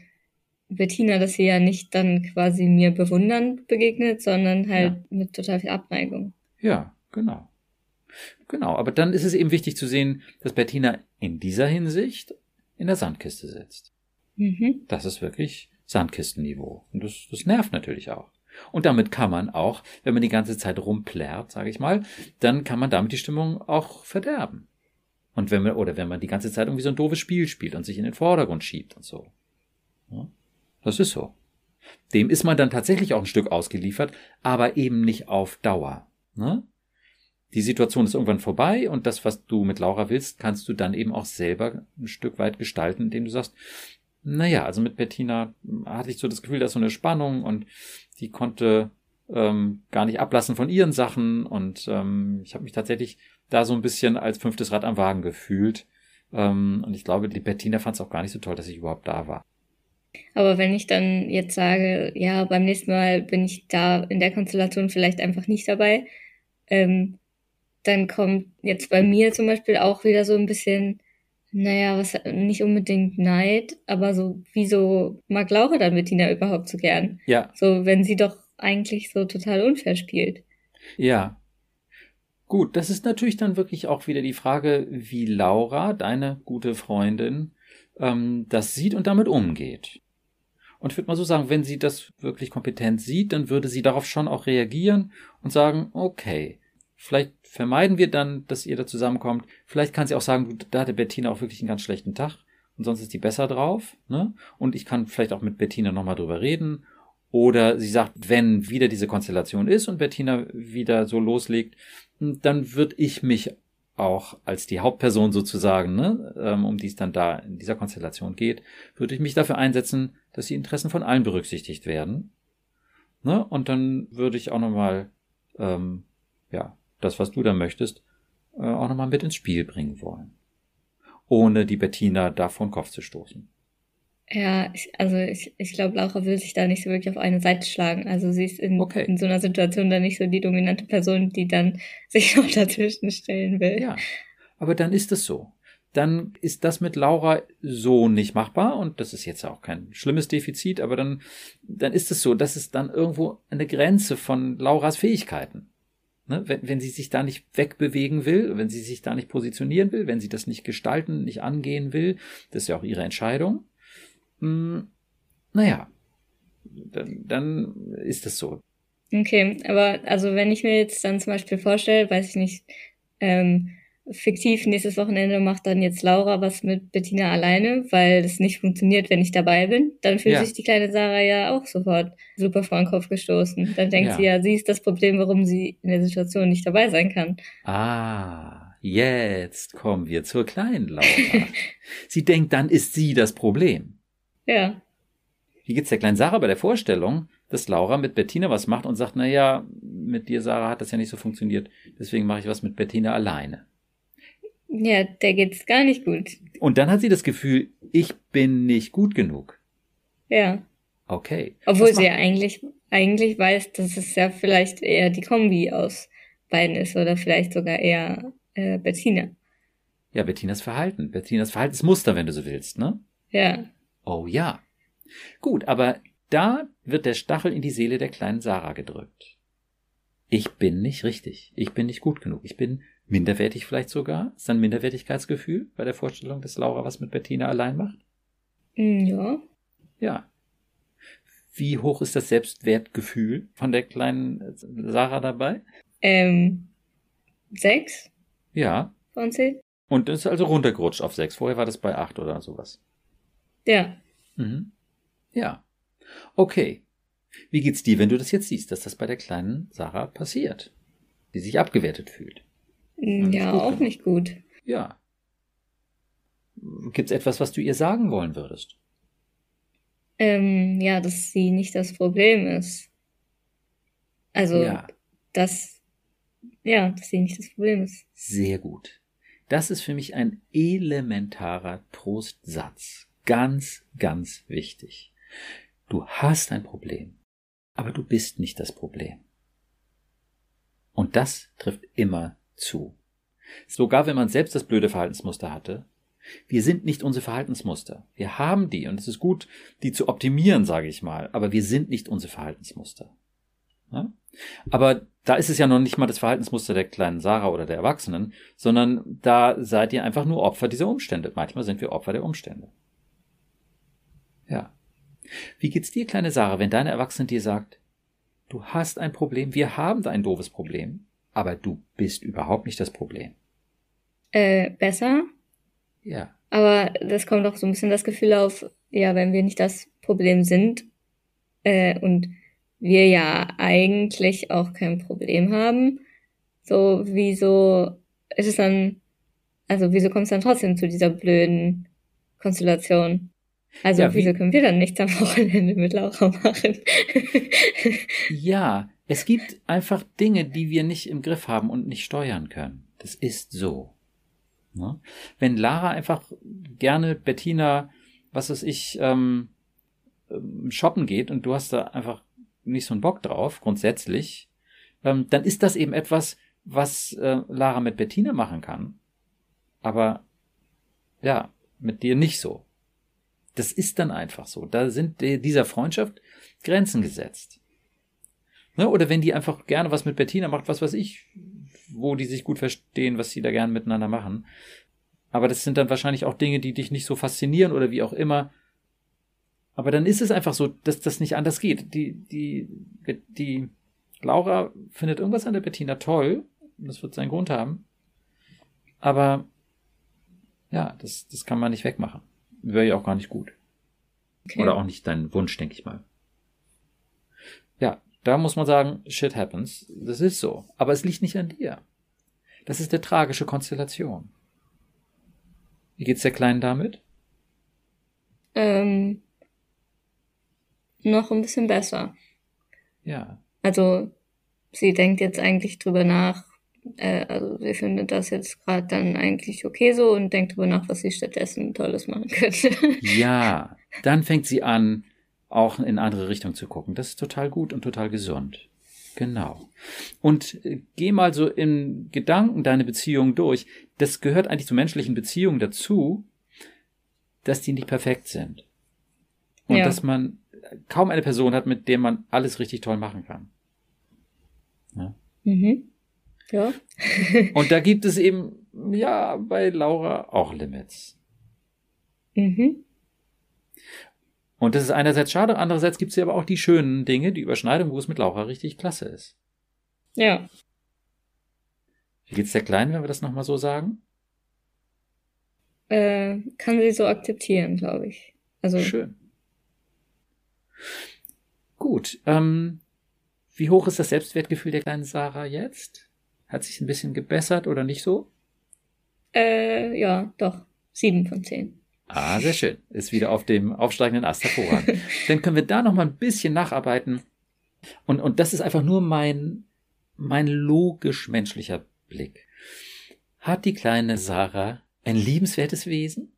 Bettina, dass sie ja nicht dann quasi mir bewundern begegnet, sondern halt ja. mit total viel Abneigung. Ja, genau. Genau, aber dann ist es eben wichtig zu sehen, dass Bettina in dieser Hinsicht in der Sandkiste sitzt. Mhm. Das ist wirklich Sandkistenniveau. Und das, das nervt natürlich auch. Und damit kann man auch, wenn man die ganze Zeit rumplärt, sage ich mal, dann kann man damit die Stimmung auch verderben. Und wenn man, oder wenn man die ganze Zeit irgendwie so ein doofes Spiel spielt und sich in den Vordergrund schiebt und so. Ja, das ist so. Dem ist man dann tatsächlich auch ein Stück ausgeliefert, aber eben nicht auf Dauer. Ne? Die Situation ist irgendwann vorbei und das, was du mit Laura willst, kannst du dann eben auch selber ein Stück weit gestalten, indem du sagst, naja, also mit Bettina hatte ich so das Gefühl, da ist so eine Spannung und die konnte ähm, gar nicht ablassen von ihren Sachen und ähm, ich habe mich tatsächlich da so ein bisschen als fünftes Rad am Wagen gefühlt. Ähm, und ich glaube, die Bettina fand es auch gar nicht so toll, dass ich überhaupt da war. Aber wenn ich dann jetzt sage, ja, beim nächsten Mal bin ich da in der Konstellation vielleicht einfach nicht dabei, ähm, dann kommt jetzt bei mir zum Beispiel auch wieder so ein bisschen Naja, was nicht unbedingt Neid, aber so, wieso mag Laura dann Bettina überhaupt so gern? Ja. So, wenn sie doch eigentlich so total unfair spielt. Ja. Gut, das ist natürlich dann wirklich auch wieder die Frage, wie Laura, deine gute Freundin, ähm, das sieht und damit umgeht. Und ich würde mal so sagen, wenn sie das wirklich kompetent sieht, dann würde sie darauf schon auch reagieren und sagen, okay, vielleicht vermeiden wir dann, dass ihr da zusammenkommt. Vielleicht kann sie auch sagen, da hatte Bettina auch wirklich einen ganz schlechten Tag und sonst ist die besser drauf. Ne? Und ich kann vielleicht auch mit Bettina nochmal drüber reden. Oder sie sagt, wenn wieder diese Konstellation ist und Bettina wieder so loslegt, dann würde ich mich auch als die Hauptperson sozusagen, ne, ähm, um die es dann da in dieser Konstellation geht, würde ich mich dafür einsetzen, dass die Interessen von allen berücksichtigt werden. Ne? Und dann würde ich auch nochmal, ähm, ja, das, was du da möchtest, äh, auch nochmal mit ins Spiel bringen wollen. Ohne die Bettina da vor den Kopf zu stoßen. Ja, ich, also ich, ich glaube, Laura will sich da nicht so wirklich auf eine Seite schlagen. Also sie ist in, okay. in so einer Situation dann nicht so die dominante Person, die dann sich noch dazwischen stellen will. Ja, aber dann ist es so. Dann ist das mit Laura so nicht machbar und das ist jetzt auch kein schlimmes Defizit, aber dann, dann ist es so, das ist dann irgendwo eine Grenze von Lauras Fähigkeiten. Ne? Wenn, wenn sie sich da nicht wegbewegen will, wenn sie sich da nicht positionieren will, wenn sie das nicht gestalten, nicht angehen will, das ist ja auch ihre Entscheidung hm, naja, dann, dann ist das so. Okay, aber also wenn ich mir jetzt dann zum Beispiel vorstelle, weiß ich nicht, ähm, fiktiv nächstes Wochenende macht dann jetzt Laura was mit Bettina alleine, weil es nicht funktioniert, wenn ich dabei bin, dann fühlt ja. sich die kleine Sarah ja auch sofort super vor den Kopf gestoßen. Dann denkt ja. sie ja, sie ist das Problem, warum sie in der Situation nicht dabei sein kann. Ah, jetzt kommen wir zur kleinen Laura. sie denkt, dann ist sie das Problem. Ja. Wie geht's der kleinen Sarah bei der Vorstellung, dass Laura mit Bettina was macht und sagt, na ja, mit dir, Sarah, hat das ja nicht so funktioniert, deswegen mache ich was mit Bettina alleine. Ja, der geht's gar nicht gut. Und dann hat sie das Gefühl, ich bin nicht gut genug. Ja. Okay. Obwohl sie ja eigentlich, eigentlich weiß, dass es ja vielleicht eher die Kombi aus beiden ist oder vielleicht sogar eher äh, Bettina. Ja, Bettinas Verhalten. Bettinas Verhaltensmuster, wenn du so willst, ne? Ja. Oh ja. Gut, aber da wird der Stachel in die Seele der kleinen Sarah gedrückt. Ich bin nicht richtig. Ich bin nicht gut genug. Ich bin minderwertig vielleicht sogar. Ist ein Minderwertigkeitsgefühl bei der Vorstellung, dass Laura was mit Bettina allein macht? Mm, ja. Ja. Wie hoch ist das Selbstwertgefühl von der kleinen Sarah dabei? Ähm, sechs. Ja. Von zehn. Und ist also runtergerutscht auf sechs. Vorher war das bei acht oder sowas. Ja. Mhm. Ja. Okay. Wie geht's dir, wenn du das jetzt siehst, dass das bei der kleinen Sarah passiert? Die sich abgewertet fühlt. Mm, ja, auch gemacht. nicht gut. Ja. Gibt's etwas, was du ihr sagen wollen würdest? Ähm, ja, dass sie nicht das Problem ist. Also, ja. dass, ja, dass sie nicht das Problem ist. Sehr gut. Das ist für mich ein elementarer Trostsatz. Ganz, ganz wichtig. Du hast ein Problem, aber du bist nicht das Problem. Und das trifft immer zu. Sogar wenn man selbst das blöde Verhaltensmuster hatte, wir sind nicht unsere Verhaltensmuster. Wir haben die und es ist gut, die zu optimieren, sage ich mal, aber wir sind nicht unsere Verhaltensmuster. Ja? Aber da ist es ja noch nicht mal das Verhaltensmuster der kleinen Sarah oder der Erwachsenen, sondern da seid ihr einfach nur Opfer dieser Umstände. Manchmal sind wir Opfer der Umstände. Ja. Wie geht's dir, kleine Sarah, wenn deine Erwachsene dir sagt, du hast ein Problem, wir haben ein doofes Problem, aber du bist überhaupt nicht das Problem? Äh, besser. Ja. Aber das kommt auch so ein bisschen das Gefühl auf, ja, wenn wir nicht das Problem sind, äh, und wir ja eigentlich auch kein Problem haben, so, wieso ist es dann, also wieso kommt es dann trotzdem zu dieser blöden Konstellation? Also ja, wieso können wir dann nichts am Wochenende mit Laura machen? ja, es gibt einfach Dinge, die wir nicht im Griff haben und nicht steuern können. Das ist so. Ne? Wenn Lara einfach gerne Bettina, was weiß ich, ähm, ähm, shoppen geht und du hast da einfach nicht so einen Bock drauf, grundsätzlich, ähm, dann ist das eben etwas, was äh, Lara mit Bettina machen kann. Aber ja, mit dir nicht so. Das ist dann einfach so. Da sind dieser Freundschaft Grenzen gesetzt. Ne? Oder wenn die einfach gerne was mit Bettina macht, was weiß ich, wo die sich gut verstehen, was sie da gerne miteinander machen. Aber das sind dann wahrscheinlich auch Dinge, die dich nicht so faszinieren oder wie auch immer. Aber dann ist es einfach so, dass das nicht anders geht. Die, die, die Laura findet irgendwas an der Bettina toll. Das wird seinen Grund haben. Aber ja, das, das kann man nicht wegmachen. Wäre ja auch gar nicht gut. Okay. Oder auch nicht dein Wunsch, denke ich mal. Da muss man sagen, shit happens. Das ist so. Aber es liegt nicht an dir. Das ist eine tragische Konstellation. Wie geht's der Kleinen damit? Ähm, noch ein bisschen besser. Ja. Also, sie denkt jetzt eigentlich drüber nach, äh, also sie findet das jetzt gerade dann eigentlich okay so und denkt drüber nach, was sie stattdessen Tolles machen könnte. Ja, dann fängt sie an, auch in andere Richtung zu gucken. Das ist total gut und total gesund. Genau. Und äh, geh mal so in Gedanken deine Beziehung durch. Das gehört eigentlich zu menschlichen Beziehungen dazu, dass die nicht perfekt sind. Und ja. dass man kaum eine Person hat, mit der man alles richtig toll machen kann. Ja. Mhm. Ja. Und da gibt es eben, ja, bei Laura auch Limits. Mhm. Und das ist einerseits schade, andererseits gibt es ja aber auch die schönen Dinge, die Überschneidung, wo es mit Laura richtig klasse ist. Ja. Wie geht's der Kleinen, wenn wir das nochmal so sagen? Äh, kann sie so akzeptieren, glaube ich. Also. Schön. Gut. Ähm, wie hoch ist das Selbstwertgefühl der kleinen Sarah jetzt? Hat sich ein bisschen gebessert oder nicht so? Äh, ja, doch. Sieben von zehn. Ah, sehr schön. Ist wieder auf dem aufsteigenden Ast hervorragend. Dann können wir da noch mal ein bisschen nacharbeiten. Und, und das ist einfach nur mein, mein logisch-menschlicher Blick. Hat die kleine Sarah ein liebenswertes Wesen?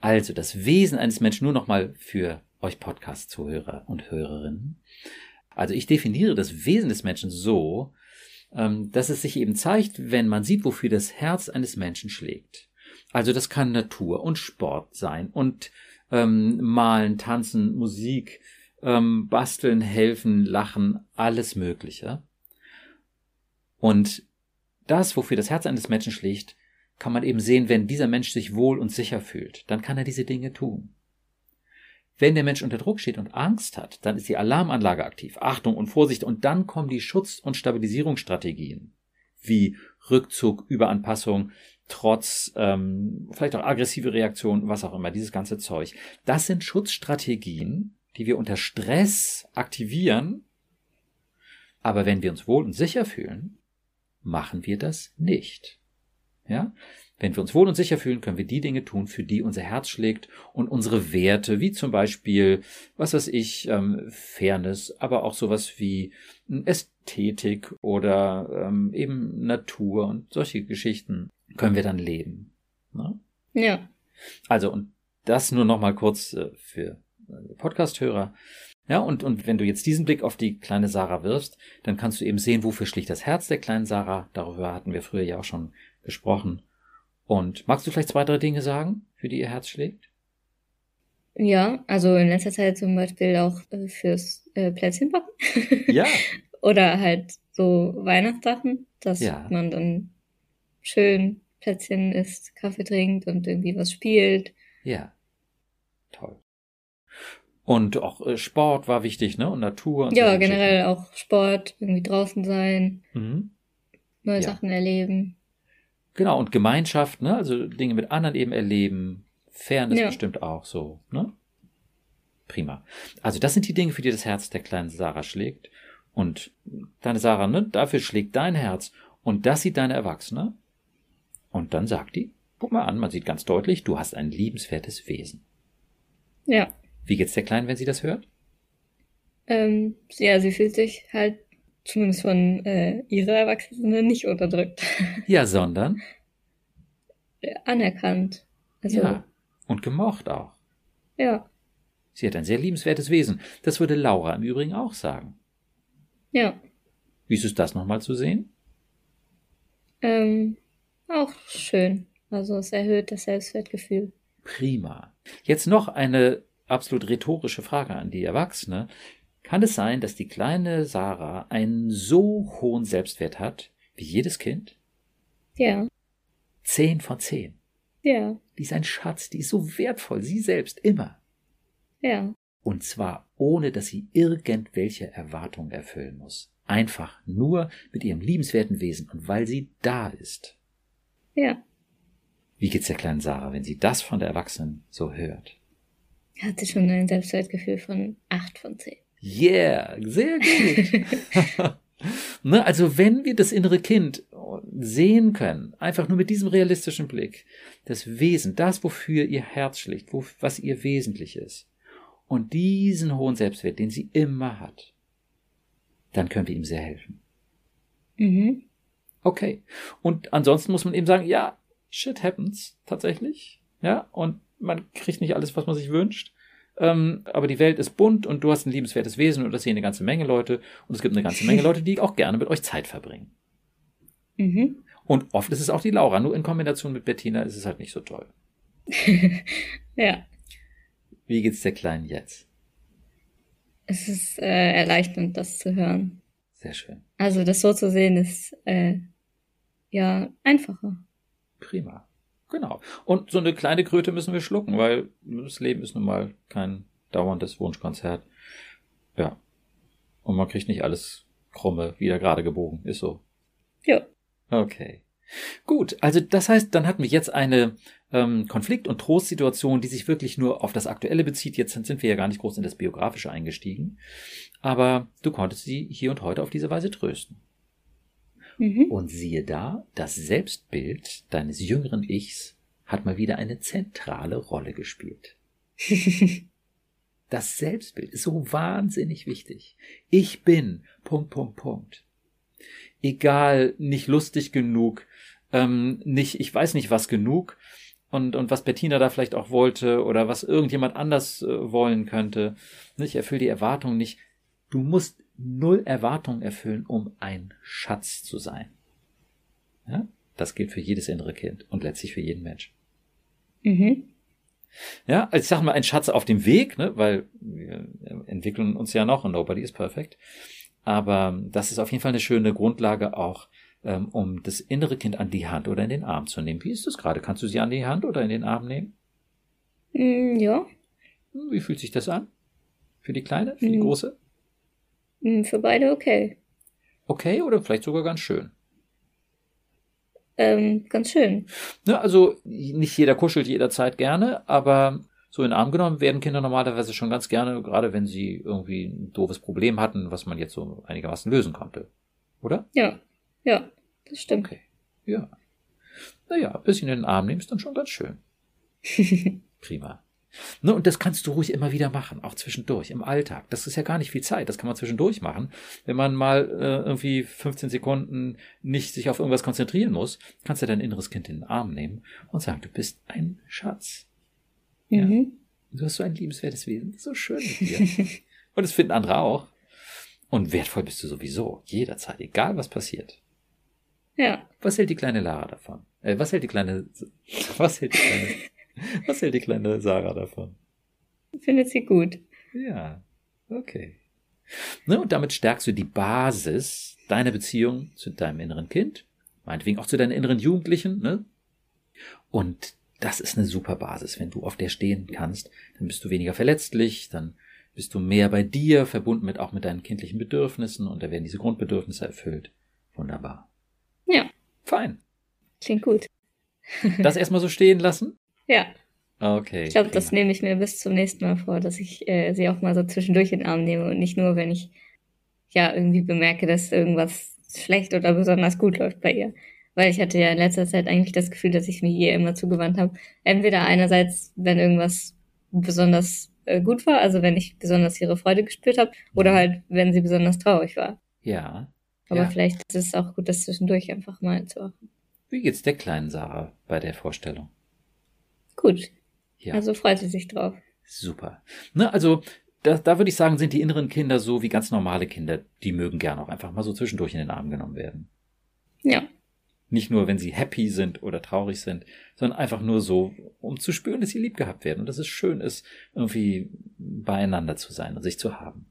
Also das Wesen eines Menschen nur noch mal für euch Podcast-Zuhörer und Hörerinnen. Also ich definiere das Wesen des Menschen so, ähm, dass es sich eben zeigt, wenn man sieht, wofür das Herz eines Menschen schlägt. Also das kann Natur und Sport sein und ähm, malen, tanzen, Musik, ähm, basteln, helfen, lachen, alles Mögliche. Und das, wofür das Herz eines Menschen schlägt, kann man eben sehen, wenn dieser Mensch sich wohl und sicher fühlt, dann kann er diese Dinge tun. Wenn der Mensch unter Druck steht und Angst hat, dann ist die Alarmanlage aktiv. Achtung und Vorsicht. Und dann kommen die Schutz- und Stabilisierungsstrategien wie Rückzug, Überanpassung, Trotz, ähm, vielleicht auch aggressive Reaktionen, was auch immer, dieses ganze Zeug. Das sind Schutzstrategien, die wir unter Stress aktivieren. Aber wenn wir uns wohl und sicher fühlen, machen wir das nicht. Ja? Wenn wir uns wohl und sicher fühlen, können wir die Dinge tun, für die unser Herz schlägt und unsere Werte, wie zum Beispiel, was weiß ich, ähm, Fairness, aber auch sowas wie Ästhetik oder ähm, eben Natur und solche Geschichten können wir dann leben. Ne? Ja. Also, und das nur noch mal kurz äh, für äh, Podcast-Hörer. Ja, und, und wenn du jetzt diesen Blick auf die kleine Sarah wirfst, dann kannst du eben sehen, wofür schlicht das Herz der kleinen Sarah. Darüber hatten wir früher ja auch schon gesprochen. Und magst du vielleicht zwei, drei Dinge sagen, für die ihr Herz schlägt? Ja, also in letzter Zeit zum Beispiel auch äh, fürs äh, Plätzchenbacken. Ja. Oder halt so Weihnachtssachen, dass ja. man dann schön Plätzchen isst, Kaffee trinkt und irgendwie was spielt. Ja. Toll. Und auch äh, Sport war wichtig, ne? Und Natur. Und ja, generell auch Sport, irgendwie draußen sein, mhm. neue ja. Sachen erleben. Genau, und Gemeinschaft, ne? Also Dinge mit anderen eben erleben. Fairness ja. bestimmt auch so, ne? Prima. Also das sind die Dinge, für die das Herz der kleinen Sarah schlägt. Und deine Sarah, ne? Dafür schlägt dein Herz. Und das sieht deine Erwachsene. Und dann sagt die, guck mal an, man sieht ganz deutlich, du hast ein liebenswertes Wesen. Ja. Wie geht's der Kleinen, wenn sie das hört? Ähm, ja, sie fühlt sich halt zumindest von äh, ihrer Erwachsenen nicht unterdrückt. Ja, sondern? Anerkannt. Also, ja, und gemocht auch. Ja. Sie hat ein sehr liebenswertes Wesen. Das würde Laura im Übrigen auch sagen. Ja. Wie ist es das nochmal zu sehen? Ähm, auch schön. Also es erhöht das Selbstwertgefühl. Prima. Jetzt noch eine absolut rhetorische Frage an die Erwachsene. Kann es sein, dass die kleine Sarah einen so hohen Selbstwert hat wie jedes Kind? Ja. Zehn von zehn. Ja. Die ist ein Schatz, die ist so wertvoll, sie selbst immer. Ja. Und zwar ohne, dass sie irgendwelche Erwartungen erfüllen muss. Einfach nur mit ihrem liebenswerten Wesen und weil sie da ist. Ja. Wie geht's der kleinen Sarah, wenn sie das von der Erwachsenen so hört? Hatte schon ein Selbstwertgefühl von acht von zehn. Yeah, sehr gut. ne, also wenn wir das innere Kind sehen können, einfach nur mit diesem realistischen Blick, das Wesen, das, wofür ihr Herz schlägt, wo, was ihr wesentlich ist, und diesen hohen Selbstwert, den sie immer hat, dann können wir ihm sehr helfen. Mhm. Okay. Und ansonsten muss man eben sagen, ja, shit happens, tatsächlich. Ja, und man kriegt nicht alles, was man sich wünscht. Ähm, aber die Welt ist bunt und du hast ein liebenswertes Wesen und das sehen eine ganze Menge Leute und es gibt eine ganze Menge Leute, die auch gerne mit euch Zeit verbringen. Mhm. Und oft ist es auch die Laura, nur in Kombination mit Bettina ist es halt nicht so toll. ja. Wie geht's der Kleinen jetzt? Es ist äh, erleichternd, das zu hören. Sehr schön. Also das so zu sehen ist äh, ja einfacher. Prima. Genau. Und so eine kleine Kröte müssen wir schlucken, weil das Leben ist nun mal kein dauerndes Wunschkonzert. Ja. Und man kriegt nicht alles krumme wieder gerade gebogen. Ist so. Ja. Okay. Gut, also das heißt, dann hatten wir jetzt eine ähm, Konflikt- und Trostsituation, die sich wirklich nur auf das Aktuelle bezieht. Jetzt sind wir ja gar nicht groß in das Biografische eingestiegen. Aber du konntest sie hier und heute auf diese Weise trösten. Mhm. Und siehe da, das Selbstbild deines jüngeren Ichs hat mal wieder eine zentrale Rolle gespielt. Das Selbstbild ist so wahnsinnig wichtig. Ich bin, Punkt, Punkt, Punkt. Egal, nicht lustig genug, ähm, nicht, ich weiß nicht was genug, und, und was Bettina da vielleicht auch wollte oder was irgendjemand anders äh, wollen könnte. Ich erfülle die Erwartung nicht. Du musst null Erwartungen erfüllen, um ein Schatz zu sein. Ja? Das gilt für jedes innere Kind und letztlich für jeden Mensch. Mhm. Ja, also ich sag mal, ein Schatz auf dem Weg, ne, weil wir entwickeln uns ja noch und nobody is perfect. Aber das ist auf jeden Fall eine schöne Grundlage auch, ähm, um das innere Kind an die Hand oder in den Arm zu nehmen. Wie ist das gerade? Kannst du sie an die Hand oder in den Arm nehmen? Mm, ja. Wie fühlt sich das an? Für die Kleine? Für die Mhm. Große? Mm, Für beide okay. Okay oder vielleicht sogar ganz schön? Ähm, ganz schön. Ne, also nicht jeder kuschelt jederzeit gerne, aber so in den Arm genommen werden Kinder normalerweise schon ganz gerne, gerade wenn sie irgendwie ein doofes Problem hatten, was man jetzt so einigermaßen lösen konnte. Oder? Ja. Ja, das stimmt. Okay. Ja. Naja, ein bisschen in den Arm ist dann schon ganz schön. Prima. Ne, und das kannst du ruhig immer wieder machen, auch zwischendurch, im Alltag. Das ist ja gar nicht viel Zeit, das kann man zwischendurch machen. Wenn man mal äh, irgendwie 15 Sekunden nicht sich auf irgendwas konzentrieren muss, kannst du dein inneres Kind in den Arm nehmen und sagen, du bist ein Schatz. Ja. Mhm. Du hast so ein liebenswertes Wesen, so schön mit dir. und das finden andere auch. Und wertvoll bist du sowieso, jederzeit, egal was passiert. Ja. Was hält die kleine Lara davon? Äh, was hält die kleine, was hält die kleine, was hält die kleine Sarah davon? Findet sie gut. Ja, okay. Ne, und damit stärkst du die Basis deiner Beziehung zu deinem inneren Kind, meinetwegen auch zu deinen inneren Jugendlichen, ne? Und das ist eine super Basis. Wenn du auf der stehen kannst, dann bist du weniger verletzlich, dann bist du mehr bei dir, verbunden mit auch mit deinen kindlichen Bedürfnissen und da werden diese Grundbedürfnisse erfüllt. Wunderbar. Ja. Fein. Klingt gut. Das erstmal so stehen lassen? Ja. Okay. Ich glaube, das nehme ich mir bis zum nächsten Mal vor, dass ich äh, sie auch mal so zwischendurch in den Arm nehme und nicht nur, wenn ich ja irgendwie bemerke, dass irgendwas schlecht oder besonders gut läuft bei ihr. Weil ich hatte ja in letzter Zeit eigentlich das Gefühl, dass ich mich ihr immer zugewandt habe. Entweder einerseits, wenn irgendwas besonders äh, gut war, also wenn ich besonders ihre Freude gespürt habe, oder halt, wenn sie besonders traurig war. Ja. Aber ja. vielleicht ist es auch gut, das zwischendurch einfach mal zu machen. Wie geht's der kleinen Sarah bei der Vorstellung? Gut. Ja. Also freut sie sich drauf. Super. Ne, also da, da würde ich sagen, sind die inneren Kinder so wie ganz normale Kinder. Die mögen gerne auch einfach mal so zwischendurch in den Arm genommen werden. Ja. Nicht nur, wenn sie happy sind oder traurig sind, sondern einfach nur so, um zu spüren, dass sie lieb gehabt werden und dass es schön ist, irgendwie beieinander zu sein und sich zu haben.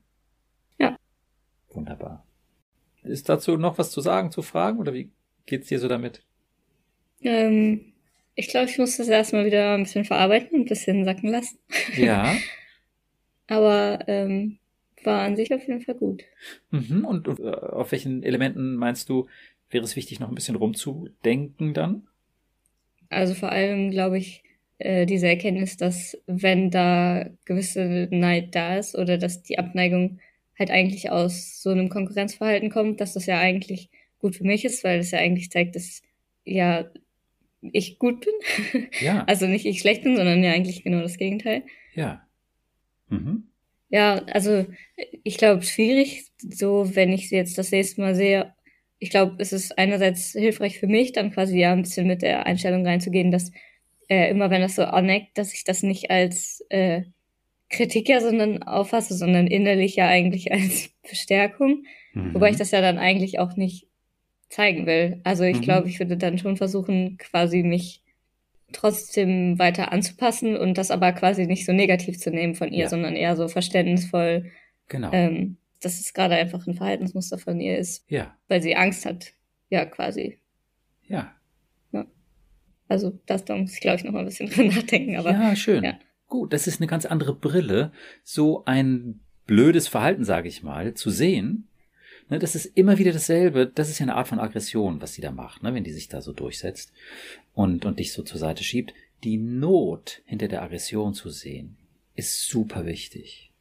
Ja. Wunderbar. Ist dazu noch was zu sagen, zu fragen oder wie geht's dir so damit? Ähm, ich glaube, ich muss das erstmal wieder ein bisschen verarbeiten und ein bisschen sacken lassen. Ja. Aber ähm, war an sich auf jeden Fall gut. Mhm. Und äh, auf welchen Elementen meinst du, wäre es wichtig, noch ein bisschen rumzudenken dann? Also vor allem, glaube ich, äh, diese Erkenntnis, dass wenn da gewisse Neid da ist oder dass die Abneigung halt eigentlich aus so einem Konkurrenzverhalten kommt, dass das ja eigentlich gut für mich ist, weil das ja eigentlich zeigt, dass ja ich gut bin. Ja. Also nicht ich schlecht bin, sondern ja eigentlich genau das Gegenteil. Ja. Mhm. Ja, also ich glaube, schwierig, so wenn ich sie jetzt das nächste Mal sehe. Ich glaube, es ist einerseits hilfreich für mich, dann quasi ja ein bisschen mit der Einstellung reinzugehen, dass äh, immer wenn das so anneckt, dass ich das nicht als äh, Kritik ja, sondern auffasse, sondern innerlich ja eigentlich als Bestärkung. Mhm. Wobei ich das ja dann eigentlich auch nicht zeigen will. Also ich mhm. glaube, ich würde dann schon versuchen, quasi mich trotzdem weiter anzupassen und das aber quasi nicht so negativ zu nehmen von ihr, ja. sondern eher so verständnisvoll. Genau. Ähm, dass es gerade einfach ein Verhaltensmuster von ihr ist. Ja. Weil sie Angst hat. Ja, quasi. Ja. Ja. Also das da muss ich, glaube ich, noch mal ein bisschen drüber nachdenken. Aber, ja, schön. Ja. Gut, das ist eine ganz andere Brille, so ein blödes Verhalten, sage ich mal, zu sehen. Ne, das ist immer wieder dasselbe. Das ist ja eine Art von Aggression, was sie da macht, ne, wenn die sich da so durchsetzt und, und dich so zur Seite schiebt. Die Not hinter der Aggression zu sehen, ist super wichtig.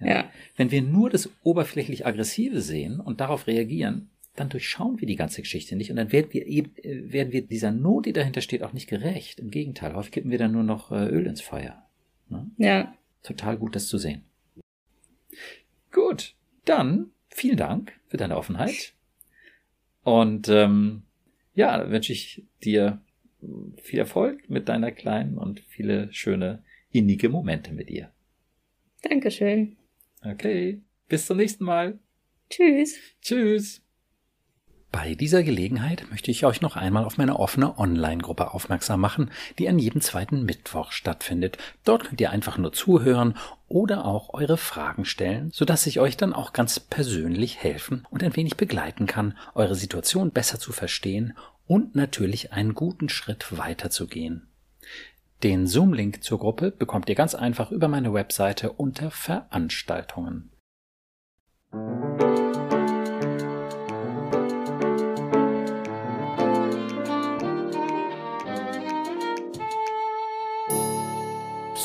Ja. ja. Wenn wir nur das oberflächlich Aggressive sehen und darauf reagieren, dann durchschauen wir die ganze Geschichte nicht und dann werden wir eben, äh, werden wir dieser Not, die dahinter steht, auch nicht gerecht. Im Gegenteil, häufig kippen wir dann nur noch äh, Öl ins Feuer. Ne? Ja. Total gut, das zu sehen. Gut, dann vielen Dank für deine Offenheit. Und ähm, ja, wünsche ich dir viel Erfolg mit deiner Kleinen und viele schöne innige Momente mit ihr. Dankeschön. Okay, bis zum nächsten Mal. Tschüss. Tschüss. Bei dieser Gelegenheit möchte ich euch noch einmal auf meine offene Online-Gruppe aufmerksam machen, die an jedem zweiten Mittwoch stattfindet. Dort könnt ihr einfach nur zuhören oder auch eure Fragen stellen, sodass ich euch dann auch ganz persönlich helfen und ein wenig begleiten kann, eure Situation besser zu verstehen und natürlich einen guten Schritt weiterzugehen. Den Zoom-Link zur Gruppe bekommt ihr ganz einfach über meine Webseite unter Veranstaltungen.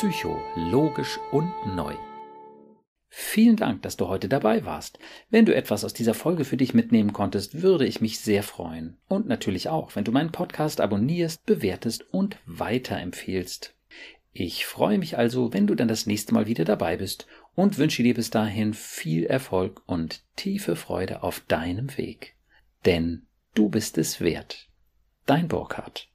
Psycho, logisch und neu. Vielen Dank, dass du heute dabei warst. Wenn du etwas aus dieser Folge für dich mitnehmen konntest, würde ich mich sehr freuen. Und natürlich auch, wenn du meinen Podcast abonnierst, bewertest und weiterempfehlst. Ich freue mich also, wenn du dann das nächste Mal wieder dabei bist und wünsche dir bis dahin viel Erfolg und tiefe Freude auf deinem Weg. Denn du bist es wert. Dein Burkhardt.